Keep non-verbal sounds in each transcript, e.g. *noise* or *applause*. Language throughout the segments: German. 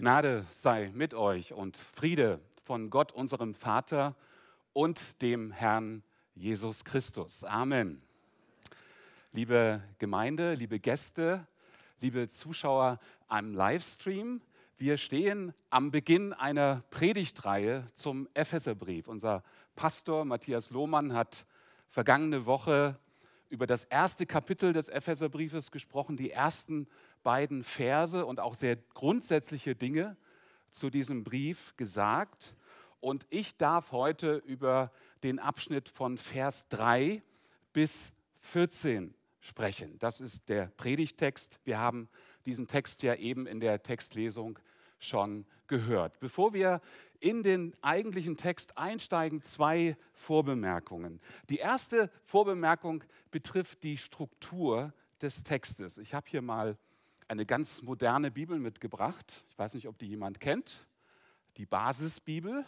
Gnade sei mit euch und Friede von Gott, unserem Vater und dem Herrn Jesus Christus. Amen. Liebe Gemeinde, liebe Gäste, liebe Zuschauer am Livestream, wir stehen am Beginn einer Predigtreihe zum Epheserbrief. Unser Pastor Matthias Lohmann hat vergangene Woche über das erste Kapitel des Epheserbriefes gesprochen, die ersten beiden Verse und auch sehr grundsätzliche Dinge zu diesem Brief gesagt. Und ich darf heute über den Abschnitt von Vers 3 bis 14 sprechen. Das ist der Predigtext. Wir haben diesen Text ja eben in der Textlesung schon gehört. Bevor wir in den eigentlichen Text einsteigen, zwei Vorbemerkungen. Die erste Vorbemerkung betrifft die Struktur des Textes. Ich habe hier mal eine ganz moderne Bibel mitgebracht. Ich weiß nicht, ob die jemand kennt. Die Basisbibel.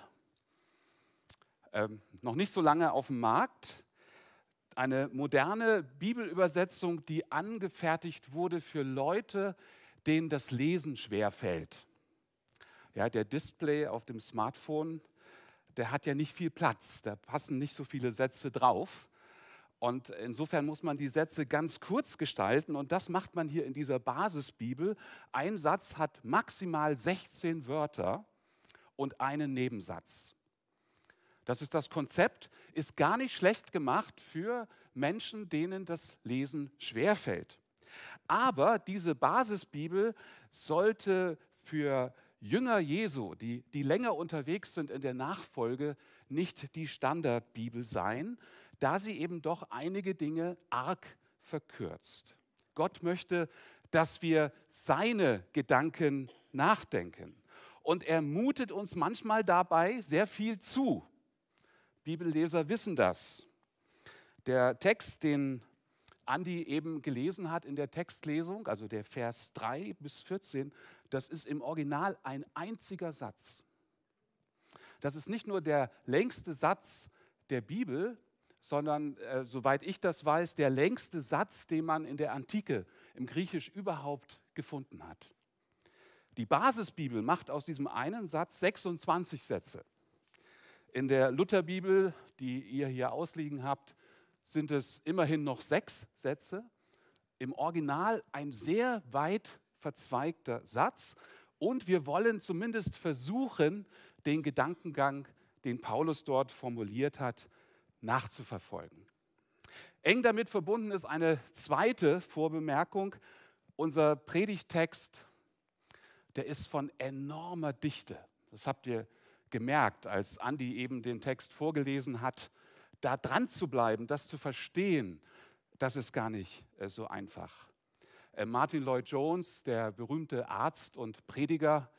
Ähm, noch nicht so lange auf dem Markt. Eine moderne Bibelübersetzung, die angefertigt wurde für Leute, denen das Lesen schwer fällt. Ja, der Display auf dem Smartphone, der hat ja nicht viel Platz, da passen nicht so viele Sätze drauf. Und insofern muss man die Sätze ganz kurz gestalten und das macht man hier in dieser Basisbibel. Ein Satz hat maximal 16 Wörter und einen Nebensatz. Das ist das Konzept, ist gar nicht schlecht gemacht für Menschen, denen das Lesen schwerfällt. Aber diese Basisbibel sollte für Jünger Jesu, die, die länger unterwegs sind in der Nachfolge, nicht die Standardbibel sein, da sie eben doch einige Dinge arg verkürzt. Gott möchte, dass wir seine Gedanken nachdenken. Und er mutet uns manchmal dabei sehr viel zu. Bibelleser wissen das. Der Text, den Andi eben gelesen hat in der Textlesung, also der Vers 3 bis 14, das ist im Original ein einziger Satz. Das ist nicht nur der längste Satz der Bibel, sondern, äh, soweit ich das weiß, der längste Satz, den man in der Antike im Griechisch überhaupt gefunden hat. Die Basisbibel macht aus diesem einen Satz 26 Sätze. In der Lutherbibel, die ihr hier ausliegen habt, sind es immerhin noch sechs Sätze. Im Original ein sehr weit verzweigter Satz. Und wir wollen zumindest versuchen, den Gedankengang, den Paulus dort formuliert hat, nachzuverfolgen. Eng damit verbunden ist eine zweite Vorbemerkung. Unser Predigtext, der ist von enormer Dichte. Das habt ihr gemerkt, als Andi eben den Text vorgelesen hat. Da dran zu bleiben, das zu verstehen, das ist gar nicht äh, so einfach. Äh, Martin Lloyd Jones, der berühmte Arzt und Prediger,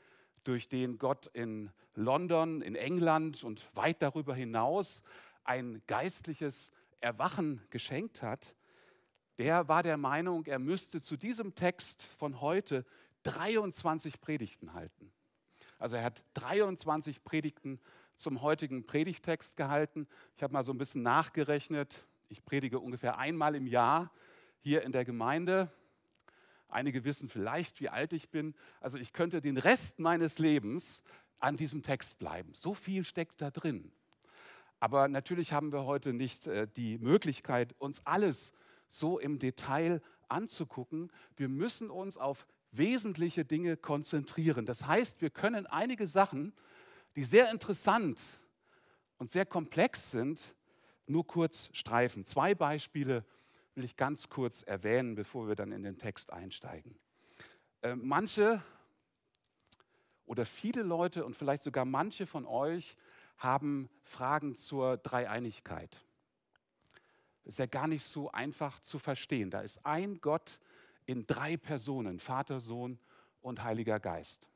durch den Gott in London, in England und weit darüber hinaus ein geistliches Erwachen geschenkt hat, der war der Meinung, er müsste zu diesem Text von heute 23 Predigten halten. Also er hat 23 Predigten zum heutigen Predigtext gehalten. Ich habe mal so ein bisschen nachgerechnet. Ich predige ungefähr einmal im Jahr hier in der Gemeinde. Einige wissen vielleicht, wie alt ich bin. Also ich könnte den Rest meines Lebens an diesem Text bleiben. So viel steckt da drin. Aber natürlich haben wir heute nicht äh, die Möglichkeit, uns alles so im Detail anzugucken. Wir müssen uns auf wesentliche Dinge konzentrieren. Das heißt, wir können einige Sachen, die sehr interessant und sehr komplex sind, nur kurz streifen. Zwei Beispiele will ich ganz kurz erwähnen, bevor wir dann in den Text einsteigen. Äh, manche oder viele Leute und vielleicht sogar manche von euch haben Fragen zur Dreieinigkeit. Das ist ja gar nicht so einfach zu verstehen. Da ist ein Gott in drei Personen, Vater, Sohn und Heiliger Geist.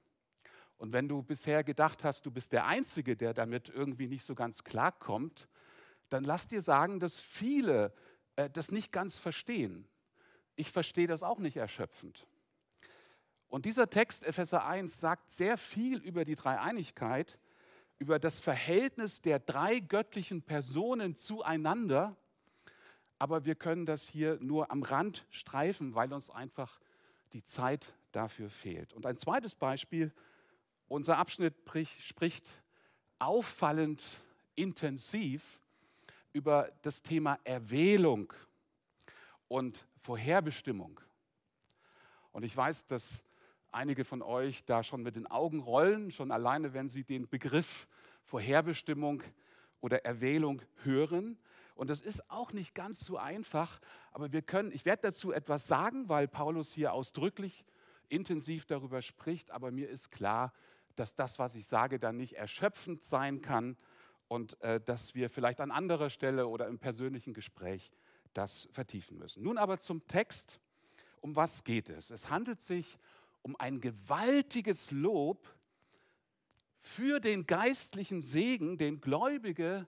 Und wenn du bisher gedacht hast, du bist der Einzige, der damit irgendwie nicht so ganz klarkommt, dann lass dir sagen, dass viele äh, das nicht ganz verstehen. Ich verstehe das auch nicht erschöpfend. Und dieser Text, Epheser 1, sagt sehr viel über die Dreieinigkeit, über das Verhältnis der drei göttlichen Personen zueinander. Aber wir können das hier nur am Rand streifen, weil uns einfach die Zeit dafür fehlt. Und ein zweites Beispiel, Unser Abschnitt spricht auffallend intensiv über das Thema Erwählung und Vorherbestimmung. Und ich weiß, dass einige von euch da schon mit den Augen rollen, schon alleine, wenn sie den Begriff Vorherbestimmung oder Erwählung hören. Und das ist auch nicht ganz so einfach, aber wir können, ich werde dazu etwas sagen, weil Paulus hier ausdrücklich intensiv darüber spricht, aber mir ist klar, dass das, was ich sage, dann nicht erschöpfend sein kann und äh, dass wir vielleicht an anderer Stelle oder im persönlichen Gespräch das vertiefen müssen. Nun aber zum Text. Um was geht es? Es handelt sich um ein gewaltiges Lob für den geistlichen Segen, den Gläubige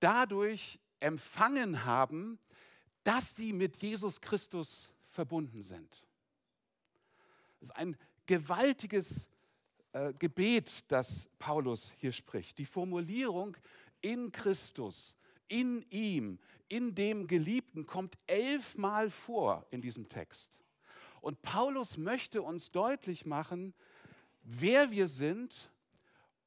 dadurch empfangen haben, dass sie mit Jesus Christus verbunden sind. Es ist ein gewaltiges äh, Gebet, das Paulus hier spricht. Die Formulierung in Christus, in ihm, in dem Geliebten kommt elfmal vor in diesem Text. Und Paulus möchte uns deutlich machen, wer wir sind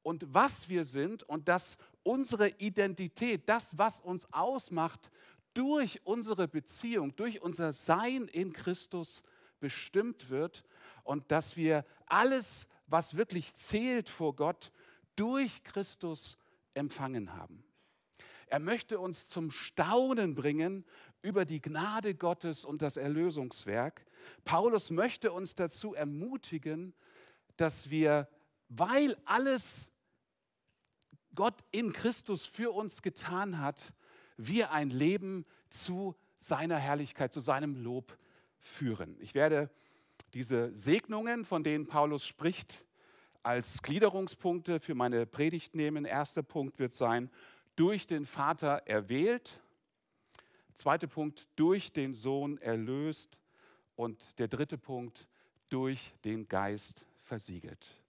und was wir sind und dass unsere Identität, das, was uns ausmacht, durch unsere Beziehung, durch unser Sein in Christus bestimmt wird und dass wir alles, was wirklich zählt vor Gott, durch Christus empfangen haben. Er möchte uns zum Staunen bringen über die Gnade Gottes und das Erlösungswerk. Paulus möchte uns dazu ermutigen, dass wir, weil alles Gott in Christus für uns getan hat, wir ein Leben zu seiner Herrlichkeit, zu seinem Lob führen. Ich werde diese Segnungen, von denen Paulus spricht, als Gliederungspunkte für meine Predigt nehmen. Erster Punkt wird sein, durch den Vater erwählt. Zweiter Punkt, durch den Sohn erlöst. Und der dritte Punkt, durch den Geist versiegelt.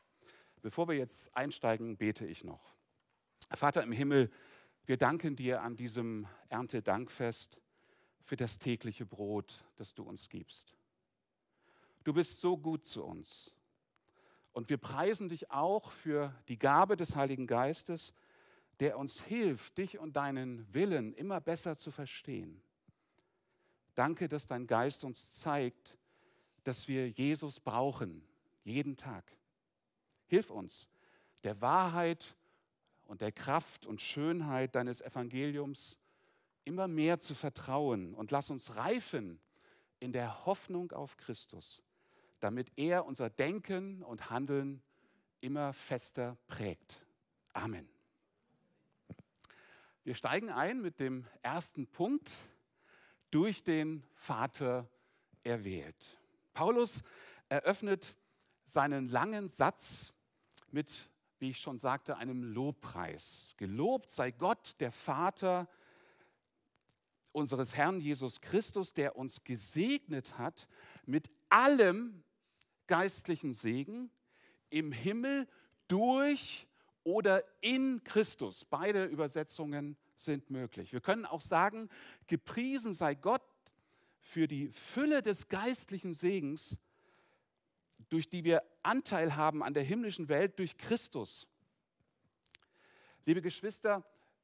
Bevor wir jetzt einsteigen, bete ich noch. Vater im Himmel, wir danken dir an diesem Erntedankfest für das tägliche Brot, das du uns gibst. Du bist so gut zu uns. Und wir preisen dich auch für die Gabe des Heiligen Geistes, der uns hilft, dich und deinen Willen immer besser zu verstehen. Danke, dass dein Geist uns zeigt, dass wir Jesus brauchen, jeden Tag. Hilf uns, der Wahrheit und der Kraft und Schönheit deines Evangeliums immer mehr zu vertrauen und lass uns reifen in der Hoffnung auf Christus damit er unser Denken und Handeln immer fester prägt. Amen. Wir steigen ein mit dem ersten Punkt, durch den Vater erwählt. Paulus eröffnet seinen langen Satz mit, wie ich schon sagte, einem Lobpreis. Gelobt sei Gott, der Vater unseres Herrn Jesus Christus, der uns gesegnet hat mit allem, geistlichen Segen im Himmel durch oder in Christus. Beide Übersetzungen sind möglich. Wir können auch sagen, gepriesen sei Gott für die Fülle des geistlichen Segens, durch die wir Anteil haben an der himmlischen Welt durch Christus. Liebe Geschwister,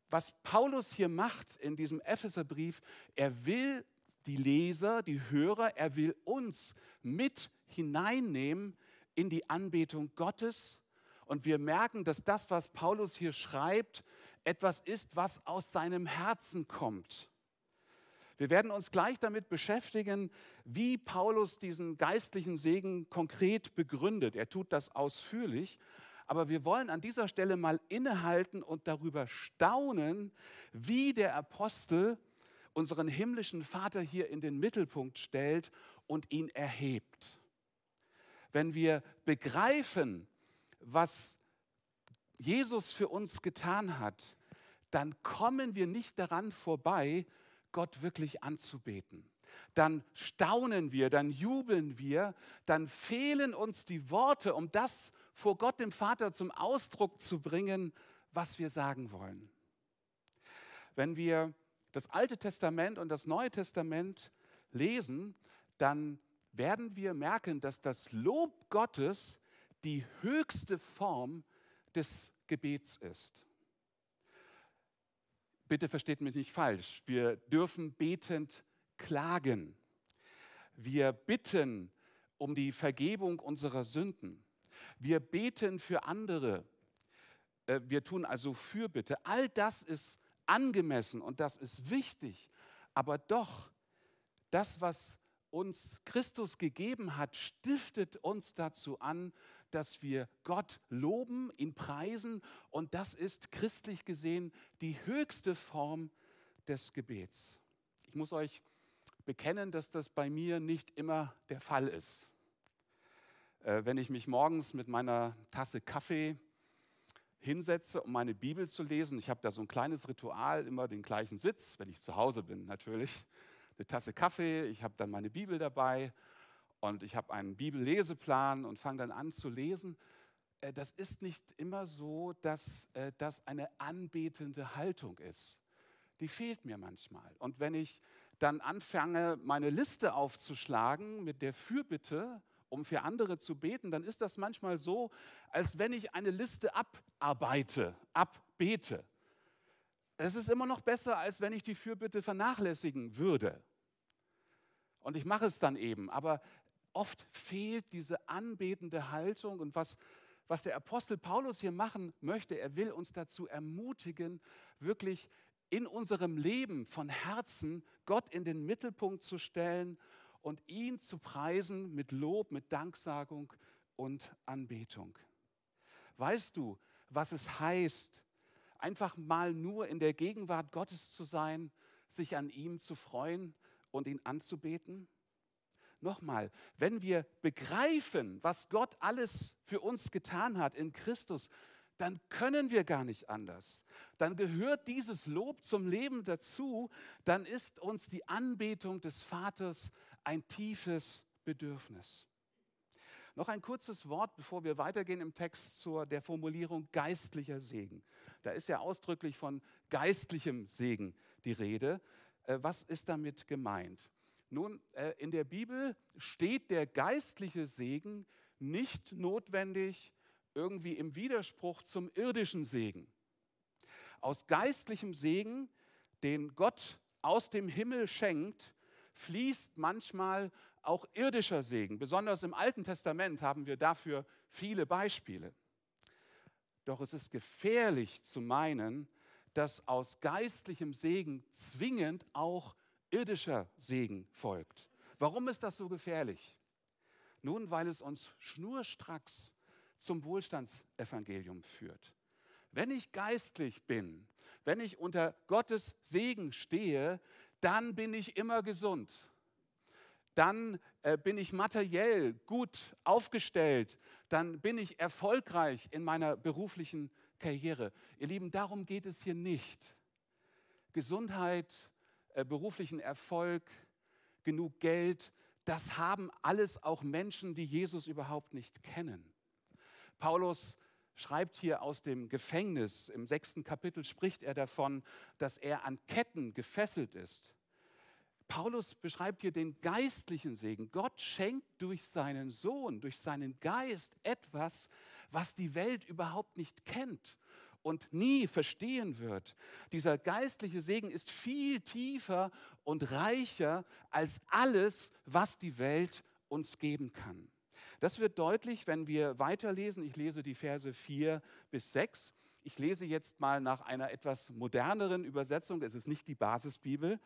was Paulus hier macht in diesem Epheserbrief, er will die Leser, die Hörer, er will uns mit hineinnehmen in die Anbetung Gottes. Und wir merken, dass das, was Paulus hier schreibt, etwas ist, was aus seinem Herzen kommt. Wir werden uns gleich damit beschäftigen, wie Paulus diesen geistlichen Segen konkret begründet. Er tut das ausführlich, aber wir wollen an dieser Stelle mal innehalten und darüber staunen, wie der Apostel unseren himmlischen Vater hier in den Mittelpunkt stellt und ihn erhebt wenn wir begreifen, was Jesus für uns getan hat, dann kommen wir nicht daran vorbei, Gott wirklich anzubeten. Dann staunen wir, dann jubeln wir, dann fehlen uns die Worte, um das vor Gott dem Vater zum Ausdruck zu bringen, was wir sagen wollen. Wenn wir das Alte Testament und das Neue Testament lesen, dann werden wir merken, dass das Lob Gottes die höchste Form des Gebets ist. Bitte versteht mich nicht falsch. Wir dürfen betend klagen. Wir bitten um die Vergebung unserer Sünden. Wir beten für andere. Äh, wir tun also Fürbitte. All das ist angemessen und das ist wichtig. Aber doch, das, was uns Christus gegeben hat, stiftet uns dazu an, dass wir Gott loben, ihn preisen und das ist christlich gesehen die höchste Form des Gebets. Ich muss euch bekennen, dass das bei mir nicht immer der Fall ist. Äh, wenn ich mich morgens mit meiner Tasse Kaffee hinsetze, um meine Bibel zu lesen, ich habe da so ein kleines Ritual, immer den gleichen Sitz, wenn ich zu Hause bin natürlich, eine Tasse Kaffee, ich habe dann meine Bibel dabei und ich habe einen Bibelleseplan und fange dann an zu lesen. Äh, das ist nicht immer so, dass äh, das eine anbetende Haltung ist. Die fehlt mir manchmal. Und wenn ich dann anfange, meine Liste aufzuschlagen mit der Fürbitte, um für andere zu beten, dann ist das manchmal so, als wenn ich eine Liste abarbeite, abbete. Es ist immer noch besser, als wenn ich die Fürbitte vernachlässigen würde. Und ich mache es dann eben. Aber oft fehlt diese anbetende Haltung und was, was der Apostel Paulus hier machen möchte, er will uns dazu ermutigen, wirklich in unserem Leben von Herzen Gott in den Mittelpunkt zu stellen und ihn zu preisen mit Lob, mit Danksagung und Anbetung. Weißt du, was es heißt, einfach mal nur in der Gegenwart Gottes zu sein, sich an ihm zu freuen und ihn anzubeten? Nochmal, wenn wir begreifen, was Gott alles für uns getan hat in Christus, dann können wir gar nicht anders. Dann gehört dieses Lob zum Leben dazu, dann ist uns die Anbetung des Vaters ein tiefes Bedürfnis. Noch ein kurzes Wort, bevor wir weitergehen im Text zur der Formulierung geistlicher Segen. Da ist ja ausdrücklich von geistlichem Segen die Rede. Äh, was ist damit gemeint? Nun, äh, in der Bibel steht der geistliche Segen nicht notwendig irgendwie im Widerspruch zum irdischen Segen. Aus geistlichem Segen, den Gott aus dem Himmel schenkt, fließt manchmal auch irdischer Segen. Besonders im Alten Testament haben wir dafür viele Beispiele. Doch es ist gefährlich zu meinen, dass aus geistlichem Segen zwingend auch irdischer Segen folgt. Warum ist das so gefährlich? Nun, weil es uns schnurstracks zum Wohlstandsevangelium führt. Wenn ich geistlich bin, wenn ich unter Gottes Segen stehe, dann bin ich immer gesund. Dann äh, bin ich materiell gut aufgestellt. Dann bin ich erfolgreich in meiner beruflichen Karriere. Ihr Lieben, darum geht es hier nicht. Gesundheit, beruflichen Erfolg, genug Geld, das haben alles auch Menschen, die Jesus überhaupt nicht kennen. Paulus schreibt hier aus dem Gefängnis, im sechsten Kapitel spricht er davon, dass er an Ketten gefesselt ist. Paulus beschreibt hier den geistlichen Segen. Gott schenkt durch seinen Sohn, durch seinen Geist etwas, was die Welt überhaupt nicht kennt und nie verstehen wird. Dieser geistliche Segen ist viel tiefer und reicher als alles, was die Welt uns geben kann. Das wird deutlich, wenn wir weiterlesen. Ich lese die Verse 4 bis 6. Ich lese jetzt mal nach einer etwas moderneren Übersetzung. Es ist nicht die Basisbibel,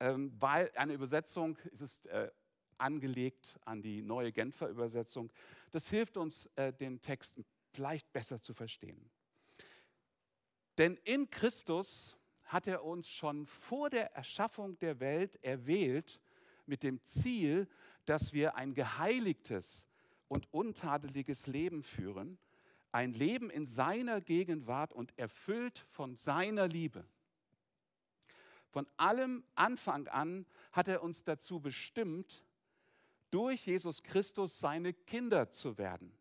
ähm, weil eine Übersetzung es ist äh, angelegt an die neue Genfer Übersetzung. Das hilft uns, äh, den Text vielleicht besser zu verstehen. Denn in Christus hat er uns schon vor der Erschaffung der Welt erwählt mit dem Ziel, dass wir ein geheiligtes und untadeliges Leben führen, ein Leben in seiner Gegenwart und erfüllt von seiner Liebe. Von allem Anfang an hat er uns dazu bestimmt, durch Jesus Christus seine Kinder zu werden.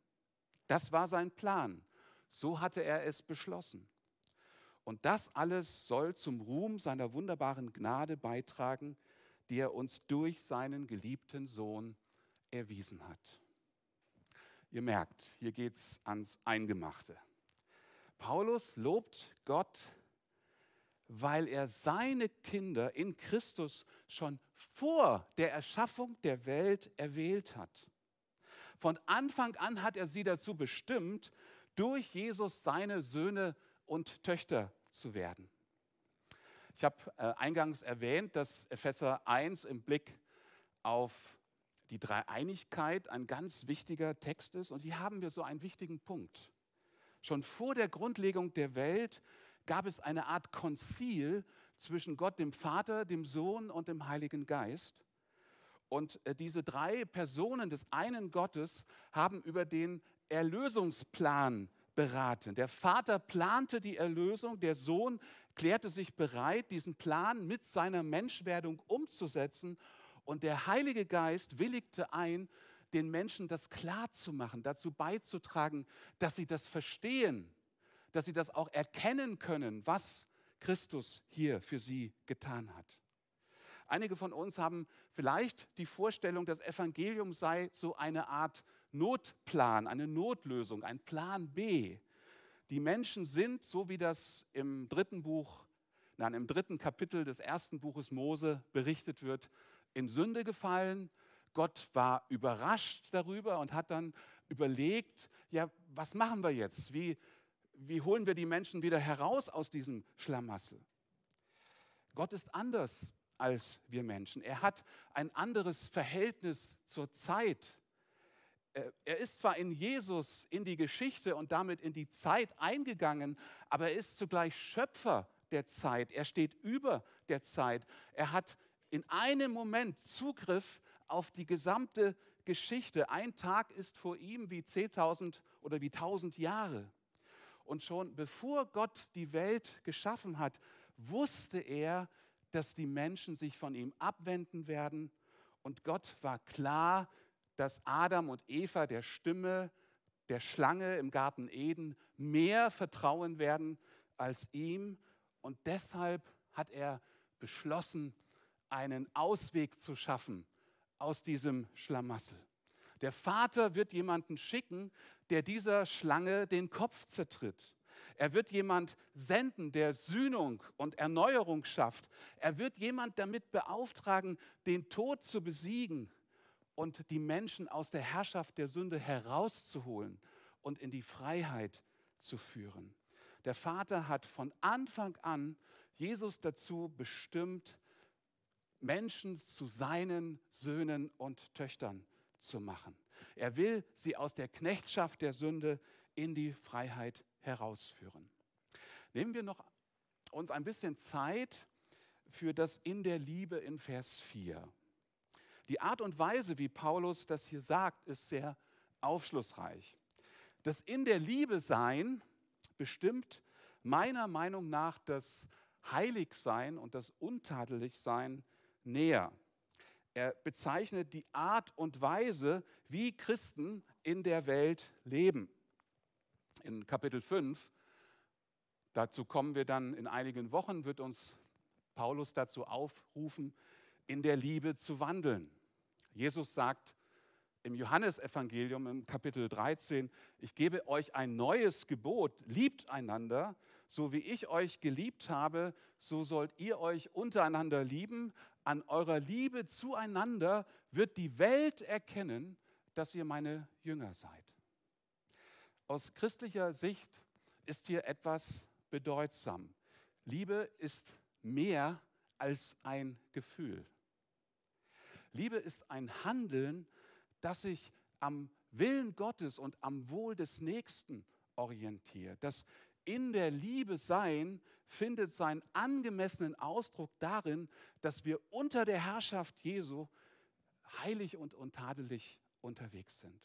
Das war sein Plan. So hatte er es beschlossen. Und das alles soll zum Ruhm seiner wunderbaren Gnade beitragen, die er uns durch seinen geliebten Sohn erwiesen hat. Ihr merkt, hier geht es ans Eingemachte. Paulus lobt Gott, weil er seine Kinder in Christus schon vor der Erschaffung der Welt erwählt hat. Von Anfang an hat er sie dazu bestimmt, durch Jesus seine Söhne und Töchter zu werden. Ich habe äh, eingangs erwähnt, dass Epheser 1 im Blick auf die Dreieinigkeit ein ganz wichtiger Text ist. Und hier haben wir so einen wichtigen Punkt. Schon vor der Grundlegung der Welt gab es eine Art Konzil zwischen Gott, dem Vater, dem Sohn und dem Heiligen Geist. Und äh, diese drei Personen des einen Gottes haben über den Erlösungsplan beraten. Der Vater plante die Erlösung, der Sohn klärte sich bereit, diesen Plan mit seiner Menschwerdung umzusetzen und der Heilige Geist willigte ein, den Menschen das klar zu machen, dazu beizutragen, dass sie das verstehen, dass sie das auch erkennen können, was Christus hier für sie getan hat. Einige von uns haben vielleicht die Vorstellung, das Evangelium sei so eine Art Notplan, eine Notlösung, ein Plan B. Die Menschen sind, so wie das im dritten Buch, nein, im dritten Kapitel des ersten Buches Mose berichtet wird, in Sünde gefallen. Gott war überrascht darüber und hat dann überlegt, ja, was machen wir jetzt? Wie, wie holen wir die Menschen wieder heraus aus diesem Schlamassel? Gott ist anders als wir Menschen. Er hat ein anderes Verhältnis zur Zeit. Er ist zwar in Jesus in die Geschichte und damit in die Zeit eingegangen, aber er ist zugleich Schöpfer der Zeit. Er steht über der Zeit. Er hat in einem Moment Zugriff auf die gesamte Geschichte. Ein Tag ist vor ihm wie 10.000 oder wie 1.000 Jahre. Und schon bevor Gott die Welt geschaffen hat, wusste er, dass die Menschen sich von ihm abwenden werden. Und Gott war klar, dass Adam und Eva der Stimme der Schlange im Garten Eden mehr vertrauen werden als ihm. Und deshalb hat er beschlossen, einen Ausweg zu schaffen aus diesem Schlamassel. Der Vater wird jemanden schicken, der dieser Schlange den Kopf zertritt. Er wird jemand senden, der Sühnung und Erneuerung schafft. Er wird jemand damit beauftragen, den Tod zu besiegen und die Menschen aus der Herrschaft der Sünde herauszuholen und in die Freiheit zu führen. Der Vater hat von Anfang an Jesus dazu bestimmt, Menschen zu seinen Söhnen und Töchtern zu machen. Er will sie aus der Knechtschaft der Sünde in die Freiheit herausführen. Nehmen wir noch uns ein bisschen Zeit für das in der Liebe in Vers 4. Die Art und Weise, wie Paulus das hier sagt, ist sehr aufschlussreich. Das in der Liebe sein bestimmt meiner Meinung nach das Heiligsein und das Untadeligsein näher. Er bezeichnet die Art und Weise, wie Christen in der Welt leben. In Kapitel 5, dazu kommen wir dann in einigen Wochen, wird uns Paulus dazu aufrufen, in der Liebe zu wandeln. Jesus sagt im Johannesevangelium im Kapitel 13, ich gebe euch ein neues Gebot, liebt einander, so wie ich euch geliebt habe, so sollt ihr euch untereinander lieben. An eurer Liebe zueinander wird die Welt erkennen, dass ihr meine Jünger seid. Aus christlicher Sicht ist hier etwas bedeutsam. Liebe ist mehr als ein Gefühl. Liebe ist ein Handeln, das sich am Willen Gottes und am Wohl des Nächsten orientiert, das in der Liebe sein findet seinen angemessenen Ausdruck darin, dass wir unter der Herrschaft Jesu heilig und untadelig unterwegs sind.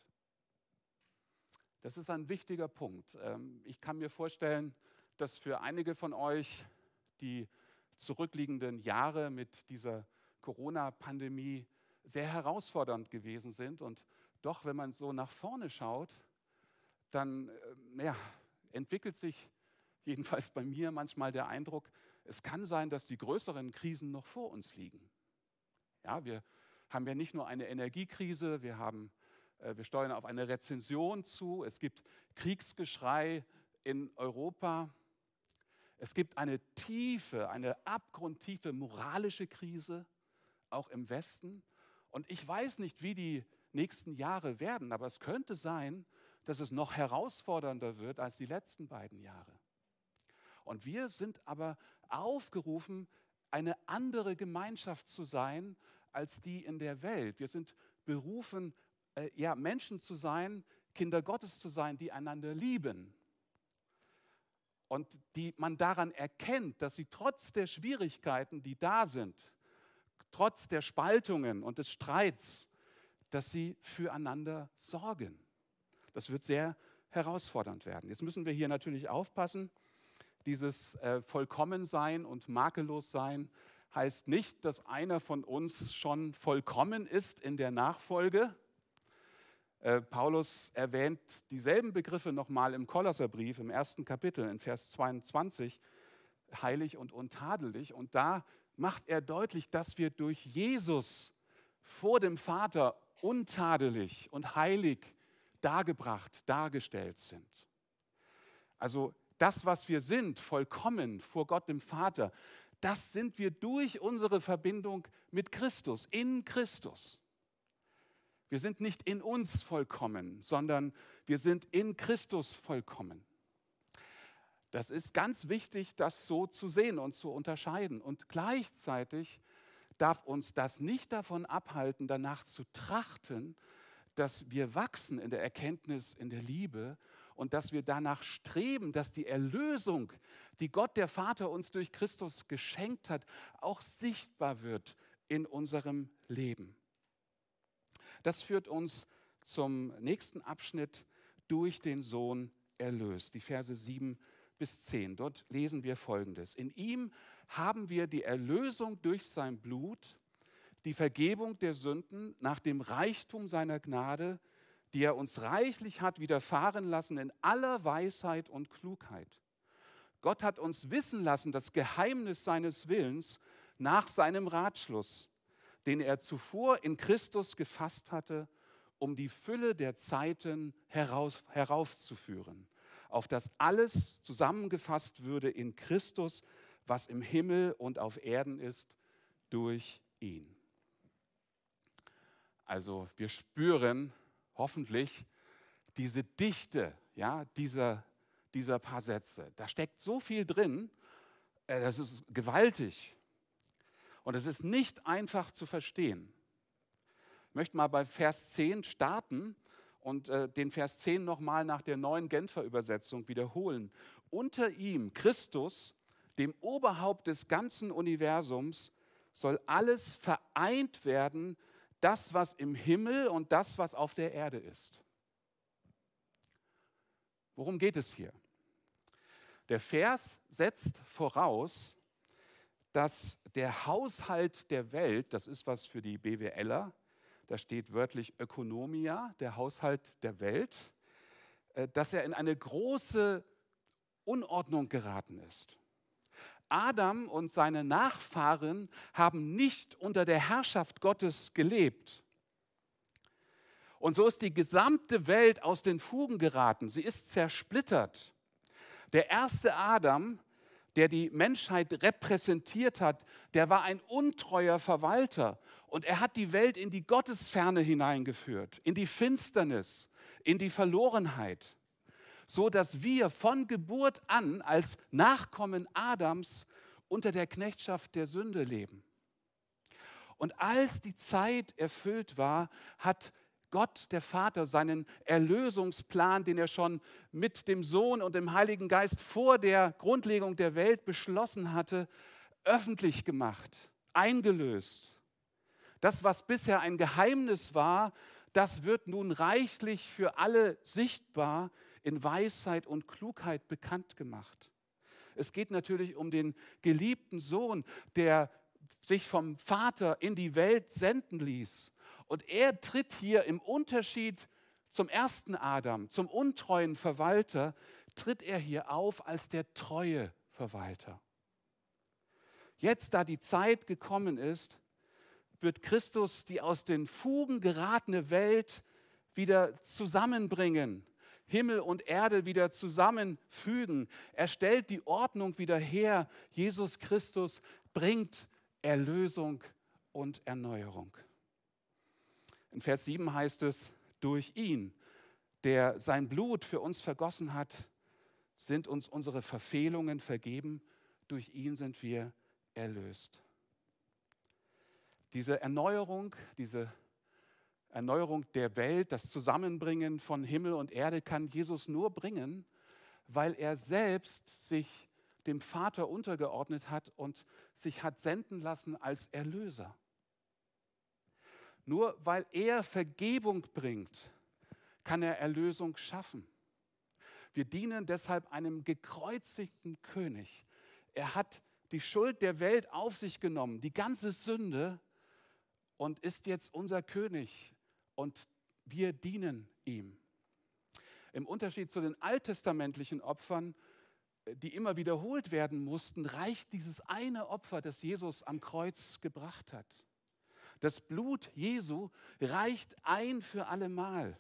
Das ist ein wichtiger Punkt. Ähm, ich kann mir vorstellen, dass für einige von euch die zurückliegenden Jahre mit dieser Corona-Pandemie sehr herausfordernd gewesen sind. Und doch, wenn man so nach vorne schaut, dann äh, ja, entwickelt sich jedenfalls bei mir manchmal der Eindruck, es kann sein, dass die größeren Krisen noch vor uns liegen. Ja, wir haben ja nicht nur eine Energiekrise, wir haben Äh, wir steuern auf eine Rezension zu. Es gibt Kriegsgeschrei in Europa. Es gibt eine tiefe, eine abgrundtiefe moralische Krise, auch im Westen. Und ich weiß nicht, wie die nächsten Jahre werden, aber es könnte sein, dass es noch herausfordernder wird als die letzten beiden Jahre. Und wir sind aber aufgerufen, eine andere Gemeinschaft zu sein als die in der Welt. Wir sind berufen, äh, ja, Menschen zu sein, Kinder Gottes zu sein, die einander lieben. Und die man daran erkennt, dass sie trotz der Schwierigkeiten, die da sind, trotz der Spaltungen und des Streits, dass sie füreinander sorgen. Das wird sehr herausfordernd werden. Jetzt müssen wir hier natürlich aufpassen. Dieses äh, Vollkommensein und makellos sein heißt nicht, dass einer von uns schon vollkommen ist in der Nachfolge. Äh, Paulus erwähnt dieselben Begriffe nochmal im Kolosserbrief im ersten Kapitel in Vers 22, heilig und untadelig. Und da macht er deutlich, dass wir durch Jesus vor dem Vater untadelig und heilig dargebracht, dargestellt sind. Also das, was wir sind, vollkommen vor Gott dem Vater, das sind wir durch unsere Verbindung mit Christus, in Christus. Wir sind nicht in uns vollkommen, sondern wir sind in Christus vollkommen. Das ist ganz wichtig, das so zu sehen und zu unterscheiden. Und gleichzeitig darf uns das nicht davon abhalten, danach zu trachten, dass wir wachsen in der Erkenntnis, in der Liebe und dass wir danach streben, dass die Erlösung, die Gott der Vater uns durch Christus geschenkt hat, auch sichtbar wird in unserem Leben. Das führt uns zum nächsten Abschnitt durch den Sohn erlöst, die Verse 7 bis 10. Dort lesen wir folgendes. In ihm haben wir die Erlösung durch sein Blut, die Vergebung der Sünden nach dem Reichtum seiner Gnade, die er uns reichlich hat widerfahren lassen in aller Weisheit und Klugheit. Gott hat uns wissen lassen das Geheimnis seines Willens nach seinem Ratschluss, den er zuvor in Christus gefasst hatte, um die Fülle der Zeiten herauf, heraufzuführen, auf das alles zusammengefasst würde in Christus, was im Himmel und auf Erden ist, durch ihn. Also wir spüren hoffentlich diese Dichte ja, dieser, dieser paar Sätze. Da steckt so viel drin, äh, das ist gewaltig. Und es ist nicht einfach zu verstehen. Ich möchte mal bei Vers 10 starten und äh, den Vers 10 nochmal nach der neuen Genfer Übersetzung wiederholen. Unter ihm, Christus, dem Oberhaupt des ganzen Universums, soll alles vereint werden das, was im Himmel und das, was auf der Erde ist. Worum geht es hier? Der Vers setzt voraus, dass der Haushalt der Welt, das ist was für die BWLer, da steht wörtlich Ökonomia, der Haushalt der Welt, äh, dass er in eine große Unordnung geraten ist. Adam und seine Nachfahren haben nicht unter der Herrschaft Gottes gelebt. Und so ist die gesamte Welt aus den Fugen geraten. Sie ist zersplittert. Der erste Adam, der die Menschheit repräsentiert hat, der war ein untreuer Verwalter. Und er hat die Welt in die Gottesferne hineingeführt, in die Finsternis, in die Verlorenheit so dass wir von Geburt an als Nachkommen Adams unter der Knechtschaft der Sünde leben. Und als die Zeit erfüllt war, hat Gott, der Vater, seinen Erlösungsplan, den er schon mit dem Sohn und dem Heiligen Geist vor der Grundlegung der Welt beschlossen hatte, öffentlich gemacht, eingelöst. Das, was bisher ein Geheimnis war, das wird nun reichlich für alle sichtbar, in Weisheit und Klugheit bekannt gemacht. Es geht natürlich um den geliebten Sohn, der sich vom Vater in die Welt senden ließ. Und er tritt hier im Unterschied zum ersten Adam, zum untreuen Verwalter, tritt er hier auf als der treue Verwalter. Jetzt, da die Zeit gekommen ist, wird Christus die aus den Fugen geratene Welt wieder zusammenbringen, Himmel und Erde wieder zusammenfügen. Er stellt die Ordnung wieder her. Jesus Christus bringt Erlösung und Erneuerung. In Vers 7 heißt es, durch ihn, der sein Blut für uns vergossen hat, sind uns unsere Verfehlungen vergeben, durch ihn sind wir erlöst. Diese Erneuerung, diese Erneuerung der Welt, das Zusammenbringen von Himmel und Erde kann Jesus nur bringen, weil er selbst sich dem Vater untergeordnet hat und sich hat senden lassen als Erlöser. Nur weil er Vergebung bringt, kann er Erlösung schaffen. Wir dienen deshalb einem gekreuzigten König. Er hat die Schuld der Welt auf sich genommen, die ganze Sünde und ist jetzt unser König und wir dienen ihm. Im Unterschied zu den alttestamentlichen Opfern, die immer wiederholt werden mussten, reicht dieses eine Opfer, das Jesus am Kreuz gebracht hat. Das Blut Jesu reicht ein für allemal.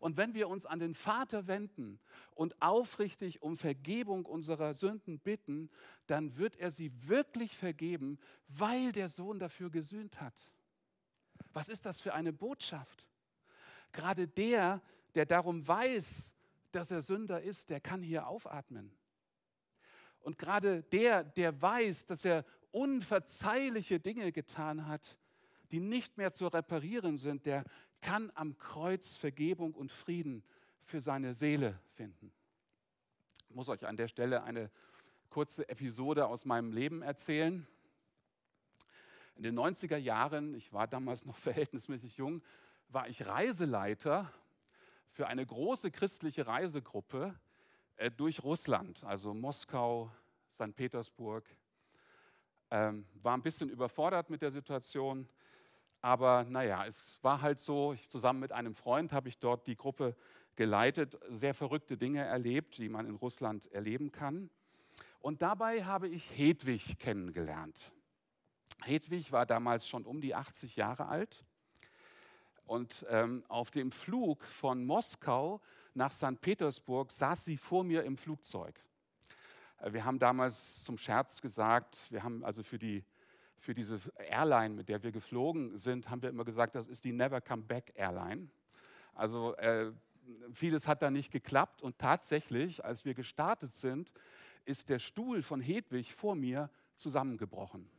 Und wenn wir uns an den Vater wenden und aufrichtig um Vergebung unserer Sünden bitten, dann wird er sie wirklich vergeben, weil der Sohn dafür gesühnt hat. Was ist das für eine Botschaft? Gerade der, der darum weiß, dass er Sünder ist, der kann hier aufatmen. Und gerade der, der weiß, dass er unverzeihliche Dinge getan hat, die nicht mehr zu reparieren sind, der kann am Kreuz Vergebung und Frieden für seine Seele finden. Ich muss euch an der Stelle eine kurze Episode aus meinem Leben erzählen. In den 90er Jahren, ich war damals noch *laughs* verhältnismäßig jung, war ich Reiseleiter für eine große christliche Reisegruppe äh, durch Russland, also Moskau, St. Petersburg. Ähm, war ein bisschen überfordert mit der Situation, aber naja, es war halt so, ich, zusammen mit einem Freund habe ich dort die Gruppe geleitet, sehr verrückte Dinge erlebt, die man in Russland erleben kann. Und dabei habe ich Hedwig kennengelernt. Hedwig war damals schon um die 80 Jahre alt und ähm, auf dem Flug von Moskau nach St. Petersburg saß sie vor mir im Flugzeug. Äh, wir haben damals zum Scherz gesagt, wir haben also für, die, für diese Airline, mit der wir geflogen sind, haben wir immer gesagt, das ist die Never Come Back Airline. Also äh, vieles hat da nicht geklappt und tatsächlich, als wir gestartet sind, ist der Stuhl von Hedwig vor mir zusammengebrochen.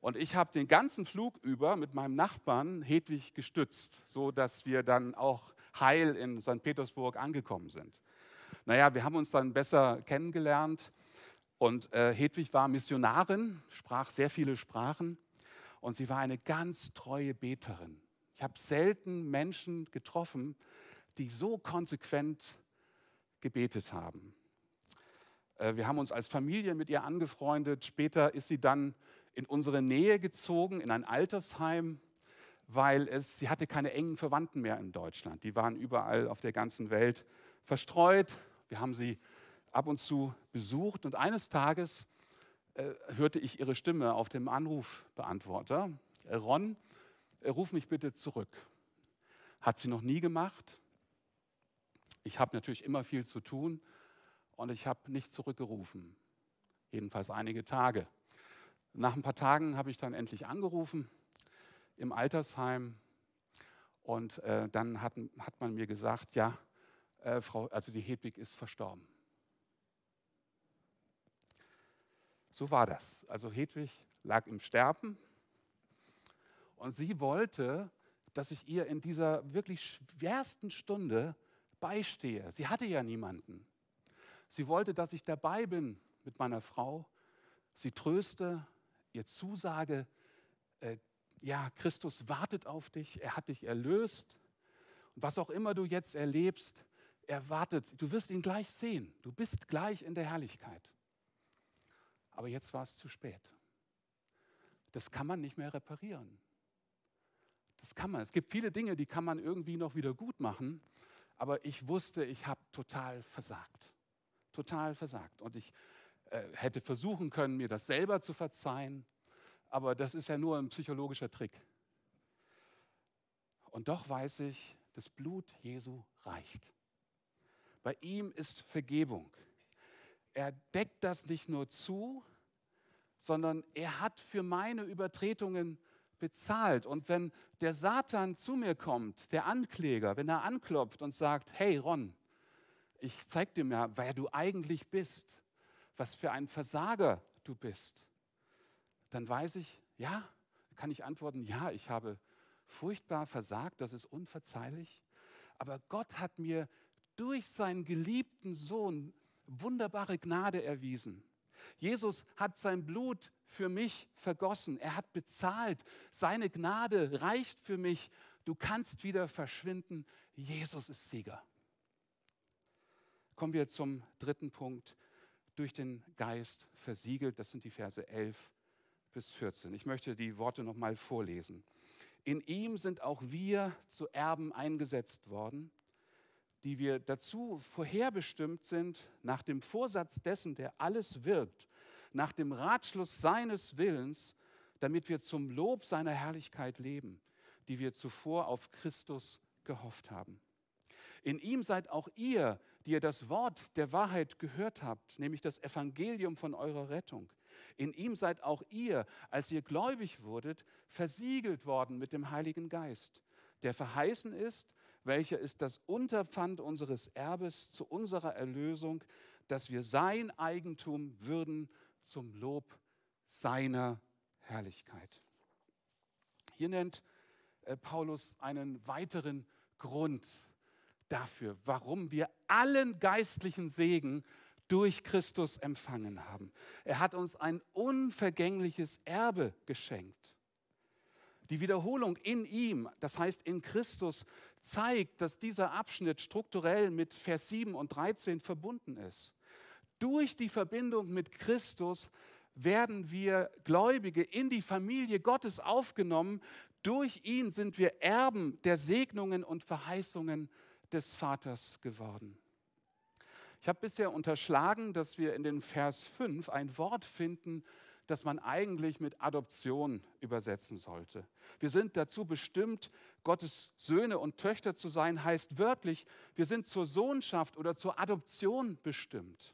Und ich habe den ganzen Flug über mit meinem Nachbarn Hedwig gestützt, so dass wir dann auch heil in St. Petersburg angekommen sind. Naja, wir haben uns dann besser kennengelernt und äh, Hedwig war Missionarin, sprach sehr viele Sprachen und sie war eine ganz treue Beterin. Ich habe selten Menschen getroffen, die so konsequent gebetet haben. Äh, wir haben uns als Familie mit ihr angefreundet. Später ist sie dann in unsere Nähe gezogen, in ein Altersheim, weil es, sie hatte keine engen Verwandten mehr in Deutschland. Die waren überall auf der ganzen Welt verstreut. Wir haben sie ab und zu besucht und eines Tages äh, hörte ich ihre Stimme auf dem Anrufbeantworter. Äh, Ron, äh, ruf mich bitte zurück. Hat sie noch nie gemacht. Ich habe natürlich immer viel zu tun und ich habe nicht zurückgerufen. Jedenfalls einige Tage. Nach ein paar Tagen habe ich dann endlich angerufen im Altersheim und äh, dann hat, hat man mir gesagt, ja, äh, Frau, also die Hedwig ist verstorben. So war das. Also Hedwig lag im Sterben und sie wollte, dass ich ihr in dieser wirklich schwersten Stunde beistehe. Sie hatte ja niemanden. Sie wollte, dass ich dabei bin mit meiner Frau, sie tröste, ihr zusage, äh, ja, Christus wartet auf dich, er hat dich erlöst. Und was auch immer du jetzt erlebst, er wartet, du wirst ihn gleich sehen, du bist gleich in der Herrlichkeit. Aber jetzt war es zu spät. Das kann man nicht mehr reparieren. Das kann man. Es gibt viele Dinge, die kann man irgendwie noch wieder gut machen, aber ich wusste, ich habe total versagt. Total versagt. Und ich hätte versuchen können, mir das selber zu verzeihen, aber das ist ja nur ein psychologischer Trick. Und doch weiß ich, das Blut Jesu reicht. Bei ihm ist Vergebung. Er deckt das nicht nur zu, sondern er hat für meine Übertretungen bezahlt. Und wenn der Satan zu mir kommt, der Ankläger, wenn er anklopft und sagt, hey Ron, ich zeig dir mal, wer du eigentlich bist, was für ein Versager du bist, dann weiß ich, ja, kann ich antworten, ja, ich habe furchtbar versagt, das ist unverzeihlich, aber Gott hat mir durch seinen geliebten Sohn wunderbare Gnade erwiesen. Jesus hat sein Blut für mich vergossen. Er hat bezahlt. Seine Gnade reicht für mich. Du kannst wieder verschwinden. Jesus ist Sieger. Kommen wir zum dritten Punkt. Durch den Geist versiegelt. Das sind die Verse 11 bis 14. Ich möchte die Worte nochmal vorlesen. In ihm sind auch wir zu Erben eingesetzt worden die wir dazu vorherbestimmt sind, nach dem Vorsatz dessen, der alles wirkt, nach dem Ratschluss seines Willens, damit wir zum Lob seiner Herrlichkeit leben, die wir zuvor auf Christus gehofft haben. In ihm seid auch ihr, die ihr das Wort der Wahrheit gehört habt, nämlich das Evangelium von eurer Rettung. In ihm seid auch ihr, als ihr gläubig wurdet, versiegelt worden mit dem Heiligen Geist, der verheißen ist, welcher ist das Unterpfand unseres Erbes zu unserer Erlösung, dass wir sein Eigentum würden zum Lob seiner Herrlichkeit. Hier nennt äh, Paulus einen weiteren Grund dafür, warum wir allen geistlichen Segen durch Christus empfangen haben. Er hat uns ein unvergängliches Erbe geschenkt. Die Wiederholung in ihm, das heißt in Christus, zeigt, dass dieser Abschnitt strukturell mit Vers 7 und 13 verbunden ist. Durch die Verbindung mit Christus werden wir Gläubige in die Familie Gottes aufgenommen. Durch ihn sind wir Erben der Segnungen und Verheißungen des Vaters geworden. Ich habe bisher unterschlagen, dass wir in den Vers 5 ein Wort finden, das man eigentlich mit Adoption übersetzen sollte. Wir sind dazu bestimmt, Gottes Söhne und Töchter zu sein, heißt wörtlich, wir sind zur Sohnschaft oder zur Adoption bestimmt.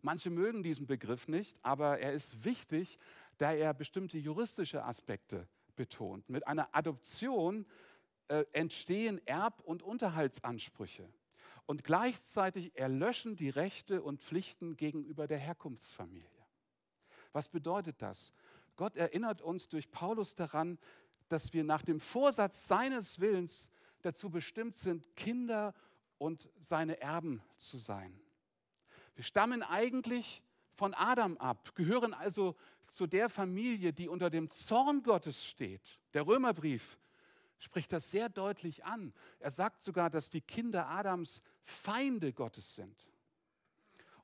Manche mögen diesen Begriff nicht, aber er ist wichtig, da er bestimmte juristische Aspekte betont. Mit einer Adoption äh, entstehen Erb- und Unterhaltsansprüche und gleichzeitig erlöschen die Rechte und Pflichten gegenüber der Herkunftsfamilie. Was bedeutet das? Gott erinnert uns durch Paulus daran, dass wir nach dem Vorsatz seines Willens dazu bestimmt sind, Kinder und seine Erben zu sein. Wir stammen eigentlich von Adam ab, gehören also zu der Familie, die unter dem Zorn Gottes steht. Der Römerbrief spricht das sehr deutlich an. Er sagt sogar, dass die Kinder Adams Feinde Gottes sind.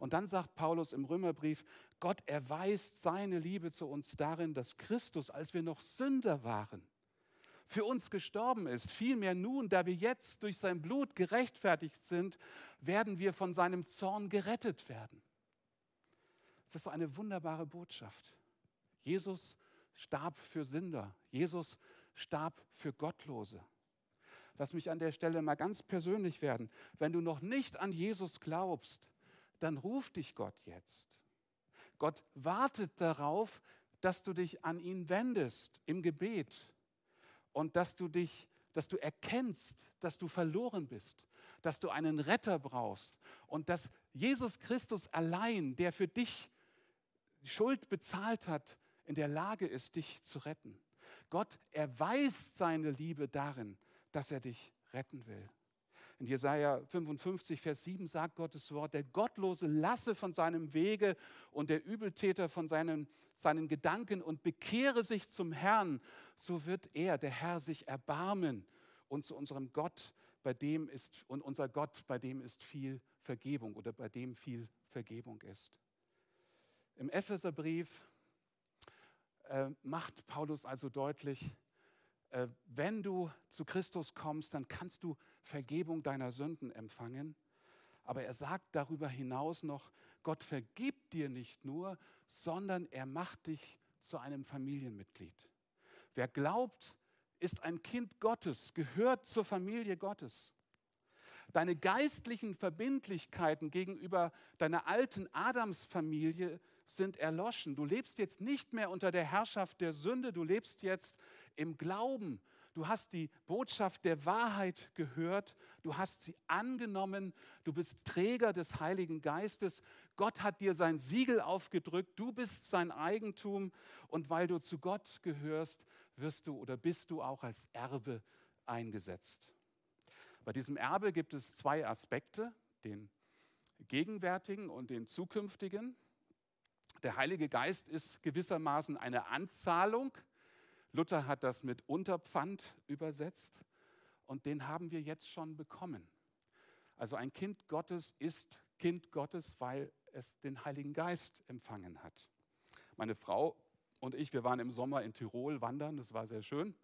Und dann sagt Paulus im Römerbrief, Gott erweist seine Liebe zu uns darin, dass Christus, als wir noch Sünder waren, für uns gestorben ist. Vielmehr nun, da wir jetzt durch sein Blut gerechtfertigt sind, werden wir von seinem Zorn gerettet werden. Das ist so eine wunderbare Botschaft. Jesus starb für Sünder. Jesus starb für Gottlose. Lass mich an der Stelle mal ganz persönlich werden. Wenn du noch nicht an Jesus glaubst, dann ruft dich Gott jetzt. Gott wartet darauf, dass du dich an ihn wendest im Gebet und dass du dich, dass du erkennst, dass du verloren bist, dass du einen Retter brauchst und dass Jesus Christus allein, der für dich Schuld bezahlt hat, in der Lage ist, dich zu retten. Gott erweist seine Liebe darin, dass er dich retten will. In Jesaja 55, Vers 7 sagt Gottes Wort: Der Gottlose lasse von seinem Wege und der Übeltäter von seinen, seinen Gedanken und bekehre sich zum Herrn. So wird er, der Herr, sich erbarmen und zu unserem Gott, bei dem ist, und unser Gott, bei dem ist viel Vergebung oder bei dem viel Vergebung ist. Im Epheserbrief äh, macht Paulus also deutlich, äh, wenn du zu Christus kommst, dann kannst du Vergebung deiner Sünden empfangen. Aber er sagt darüber hinaus noch, Gott vergibt dir nicht nur, sondern er macht dich zu einem Familienmitglied. Wer glaubt, ist ein Kind Gottes, gehört zur Familie Gottes. Deine geistlichen Verbindlichkeiten gegenüber deiner alten Adamsfamilie sind erloschen. Du lebst jetzt nicht mehr unter der Herrschaft der Sünde, du lebst jetzt im Glauben. Du hast die Botschaft der Wahrheit gehört, du hast sie angenommen, du bist Träger des Heiligen Geistes. Gott hat dir sein Siegel aufgedrückt, du bist sein Eigentum und weil du zu Gott gehörst, wirst du oder bist du auch als Erbe eingesetzt. Bei diesem Erbe gibt es zwei Aspekte, den gegenwärtigen und den zukünftigen. Der Heilige Geist ist gewissermaßen eine Anzahlung. Luther hat das mit Unterpfand übersetzt und den haben wir jetzt schon bekommen. Also ein Kind Gottes ist Kind Gottes, weil es den Heiligen Geist empfangen hat. Meine Frau und ich, wir waren im Sommer in Tirol wandern, das war sehr schön.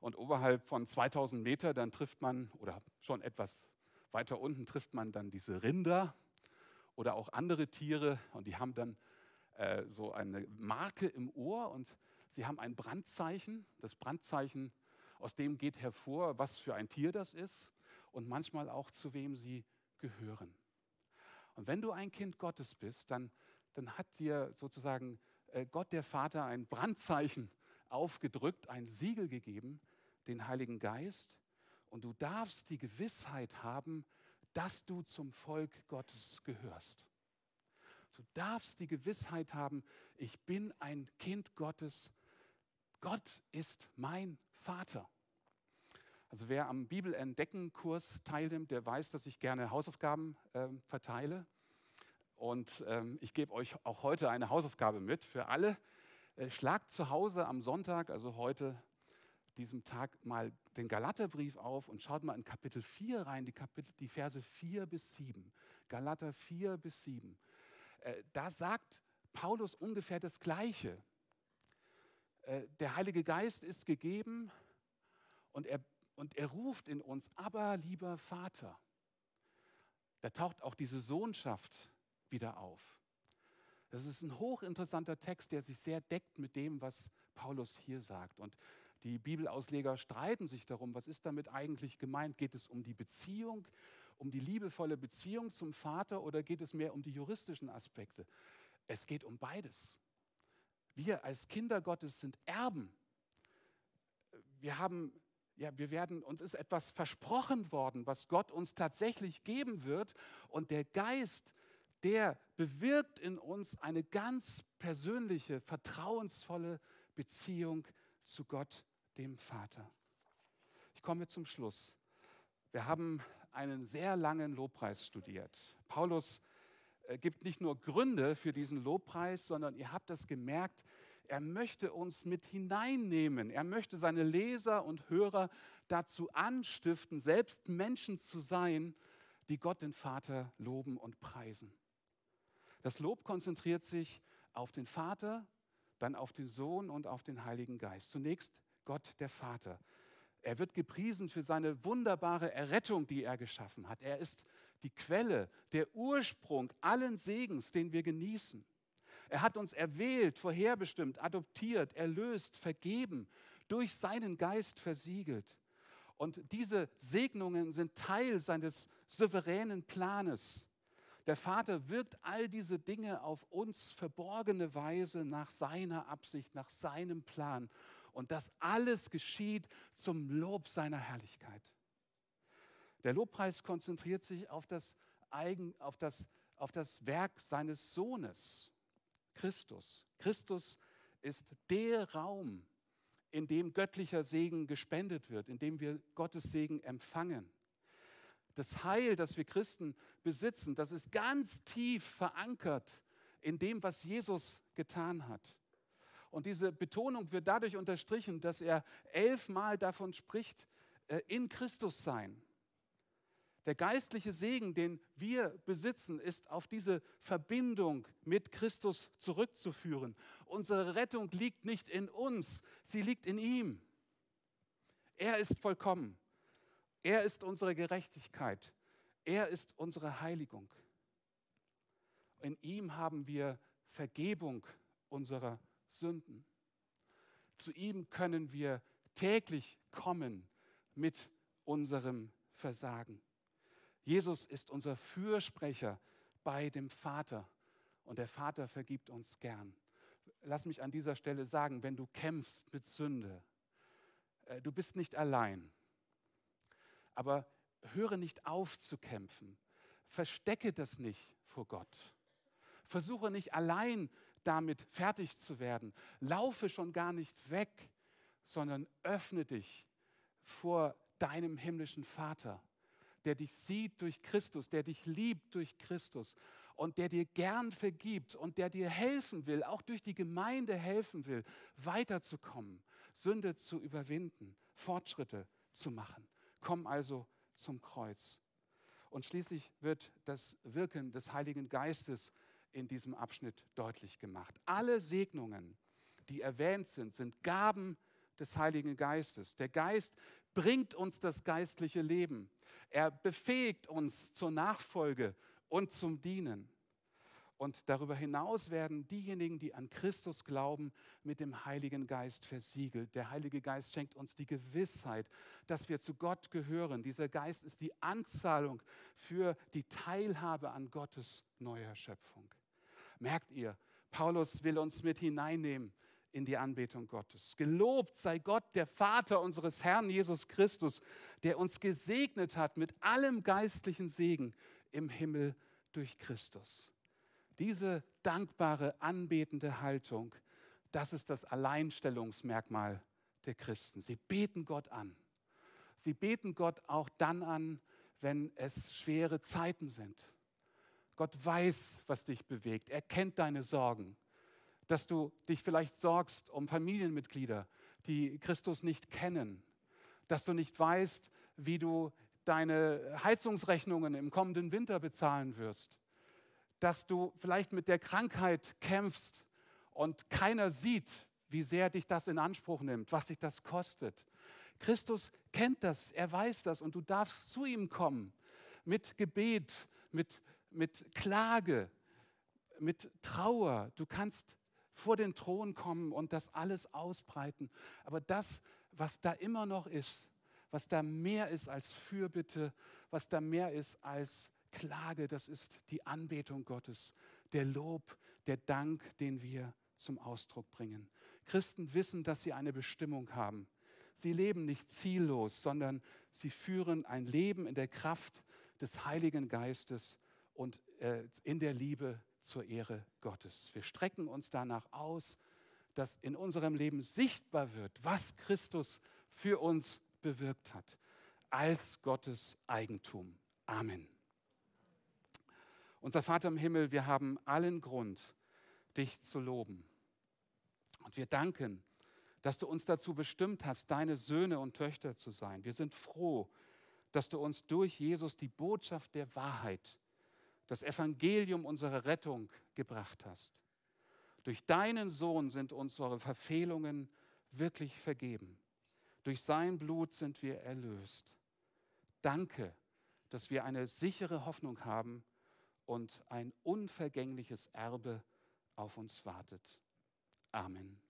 Und oberhalb von 2000 Meter, dann trifft man, oder schon etwas weiter unten trifft man dann diese Rinder oder auch andere Tiere und die haben dann äh, so eine Marke im Ohr und sie haben ein Brandzeichen. Das Brandzeichen, aus dem geht hervor, was für ein Tier das ist und manchmal auch zu wem sie gehören. Und wenn du ein Kind Gottes bist, dann, dann hat dir sozusagen äh, Gott der Vater ein Brandzeichen aufgedrückt, ein Siegel gegeben, den Heiligen Geist. Und du darfst die Gewissheit haben, dass du zum Volk Gottes gehörst. Du darfst die Gewissheit haben, ich bin ein Kind Gottes. Gott ist mein Vater. Also wer am Bibelentdecken-Kurs teilnimmt, der weiß, dass ich gerne Hausaufgaben äh, verteile. Und ähm, ich gebe euch auch heute eine Hausaufgabe mit für alle. Äh, schlagt zu Hause am Sonntag, also heute, diesem Tag, mal den Galaterbrief auf und schaut mal in Kapitel 4 rein, die, Kapitel, die Verse 4 bis 7. Galater 4 bis 7. Äh, da sagt Paulus ungefähr das Gleiche. Äh, der Heilige Geist ist gegeben und er, und er ruft in uns, aber lieber Vater. Da taucht auch diese Sohnschaft wieder auf. Das ist ein hochinteressanter Text, der sich sehr deckt mit dem, was Paulus hier sagt. Und die Bibelausleger streiten sich darum, was ist damit eigentlich gemeint? Geht es um die Beziehung um die liebevolle Beziehung zum Vater oder geht es mehr um die juristischen Aspekte? Es geht um beides. Wir als Kinder Gottes sind Erben. Wir haben ja, wir werden, uns ist etwas versprochen worden, was Gott uns tatsächlich geben wird. Und der Geist, der bewirkt in uns eine ganz persönliche, vertrauensvolle Beziehung zu Gott, dem Vater. Ich komme zum Schluss. Wir haben einen sehr langen Lobpreis studiert. Paulus äh, gibt nicht nur Gründe für diesen Lobpreis, sondern ihr habt das gemerkt, er möchte uns mit hineinnehmen. Er möchte seine Leser und Hörer dazu anstiften, selbst Menschen zu sein, die Gott den Vater loben und preisen. Das Lob konzentriert sich auf den Vater, dann auf den Sohn und auf den Heiligen Geist. Zunächst Gott der Vater. Er wird gepriesen für seine wunderbare Errettung, die er geschaffen hat. Er ist die Quelle, der Ursprung allen Segens, den wir genießen. Er hat uns erwählt, vorherbestimmt, adoptiert, erlöst, vergeben, durch seinen Geist versiegelt. Und diese Segnungen sind Teil seines souveränen Planes. Der Vater wirkt all diese Dinge auf uns verborgene Weise nach seiner Absicht, nach seinem Plan. Und das alles geschieht zum Lob seiner Herrlichkeit. Der Lobpreis konzentriert sich auf das, Eigen, auf das, auf das Werk seines Sohnes, Christus. Christus ist der Raum, in dem göttlicher Segen gespendet wird, in dem wir Gottes Segen empfangen. Das Heil, das wir Christen besitzen, das ist ganz tief verankert in dem, was Jesus getan hat. Und diese Betonung wird dadurch unterstrichen, dass er elfmal davon spricht, äh, in Christus sein. Der geistliche Segen, den wir besitzen, ist auf diese Verbindung mit Christus zurückzuführen. Unsere Rettung liegt nicht in uns, sie liegt in ihm. Er ist vollkommen. Er ist unsere Gerechtigkeit. Er ist unsere Heiligung. In ihm haben wir Vergebung unserer Sünden. Zu ihm können wir täglich kommen mit unserem Versagen. Jesus ist unser Fürsprecher bei dem Vater und der Vater vergibt uns gern. Lass mich an dieser Stelle sagen, wenn du kämpfst mit Sünde, äh, du bist nicht allein. Aber höre nicht auf zu kämpfen. Verstecke das nicht vor Gott. Versuche nicht allein damit fertig zu werden. Laufe schon gar nicht weg, sondern öffne dich vor deinem himmlischen Vater, der dich sieht durch Christus, der dich liebt durch Christus und der dir gern vergibt und der dir helfen will, auch durch die Gemeinde helfen will, weiterzukommen, Sünde zu überwinden, Fortschritte zu machen. Komm also zum Kreuz. Und schließlich wird das Wirken des Heiligen Geistes in diesem Abschnitt deutlich gemacht. Alle Segnungen, die erwähnt sind, sind Gaben des Heiligen Geistes. Der Geist bringt uns das geistliche Leben. Er befähigt uns zur Nachfolge und zum Dienen. Und darüber hinaus werden diejenigen, die an Christus glauben, mit dem Heiligen Geist versiegelt. Der Heilige Geist schenkt uns die Gewissheit, dass wir zu Gott gehören. Dieser Geist ist die Anzahlung für die Teilhabe an Gottes neuer Schöpfung. Merkt ihr, Paulus will uns mit hineinnehmen in die Anbetung Gottes. Gelobt sei Gott, der Vater unseres Herrn Jesus Christus, der uns gesegnet hat mit allem geistlichen Segen im Himmel durch Christus. Diese dankbare, anbetende Haltung, das ist das Alleinstellungsmerkmal der Christen. Sie beten Gott an. Sie beten Gott auch dann an, wenn es schwere Zeiten sind. Gott weiß, was dich bewegt. Er kennt deine Sorgen dass du dich vielleicht sorgst um Familienmitglieder, die Christus nicht kennen, dass du nicht weißt, wie du deine Heizungsrechnungen im kommenden Winter bezahlen wirst, dass du vielleicht mit der Krankheit kämpfst und keiner sieht, wie sehr dich das in Anspruch nimmt, was sich das kostet. Christus kennt das, er weiß das und du darfst zu ihm kommen mit Gebet, mit, mit Klage, mit Trauer. Du kannst vor den Thron kommen und das alles ausbreiten. Aber das, was da immer noch ist, was da mehr ist als Fürbitte, was da mehr ist als Klage, das ist die Anbetung Gottes, der Lob, der Dank, den wir zum Ausdruck bringen. Christen wissen, dass sie eine Bestimmung haben. Sie leben nicht ziellos, sondern sie führen ein Leben in der Kraft des Heiligen Geistes und äh, in der Liebe zur Ehre Gottes. Wir strecken uns danach aus, dass in unserem Leben sichtbar wird, was Christus für uns bewirkt hat, als Gottes Eigentum. Amen. Unser Vater im Himmel, wir haben allen Grund, dich zu loben. Und wir danken, dass du uns dazu bestimmt hast, deine Söhne und Töchter zu sein. Wir sind froh, dass du uns durch Jesus die Botschaft der Wahrheit das Evangelium unserer Rettung gebracht hast. Durch deinen Sohn sind unsere Verfehlungen wirklich vergeben. Durch sein Blut sind wir erlöst. Danke, dass wir eine sichere Hoffnung haben und ein unvergängliches Erbe auf uns wartet. Amen.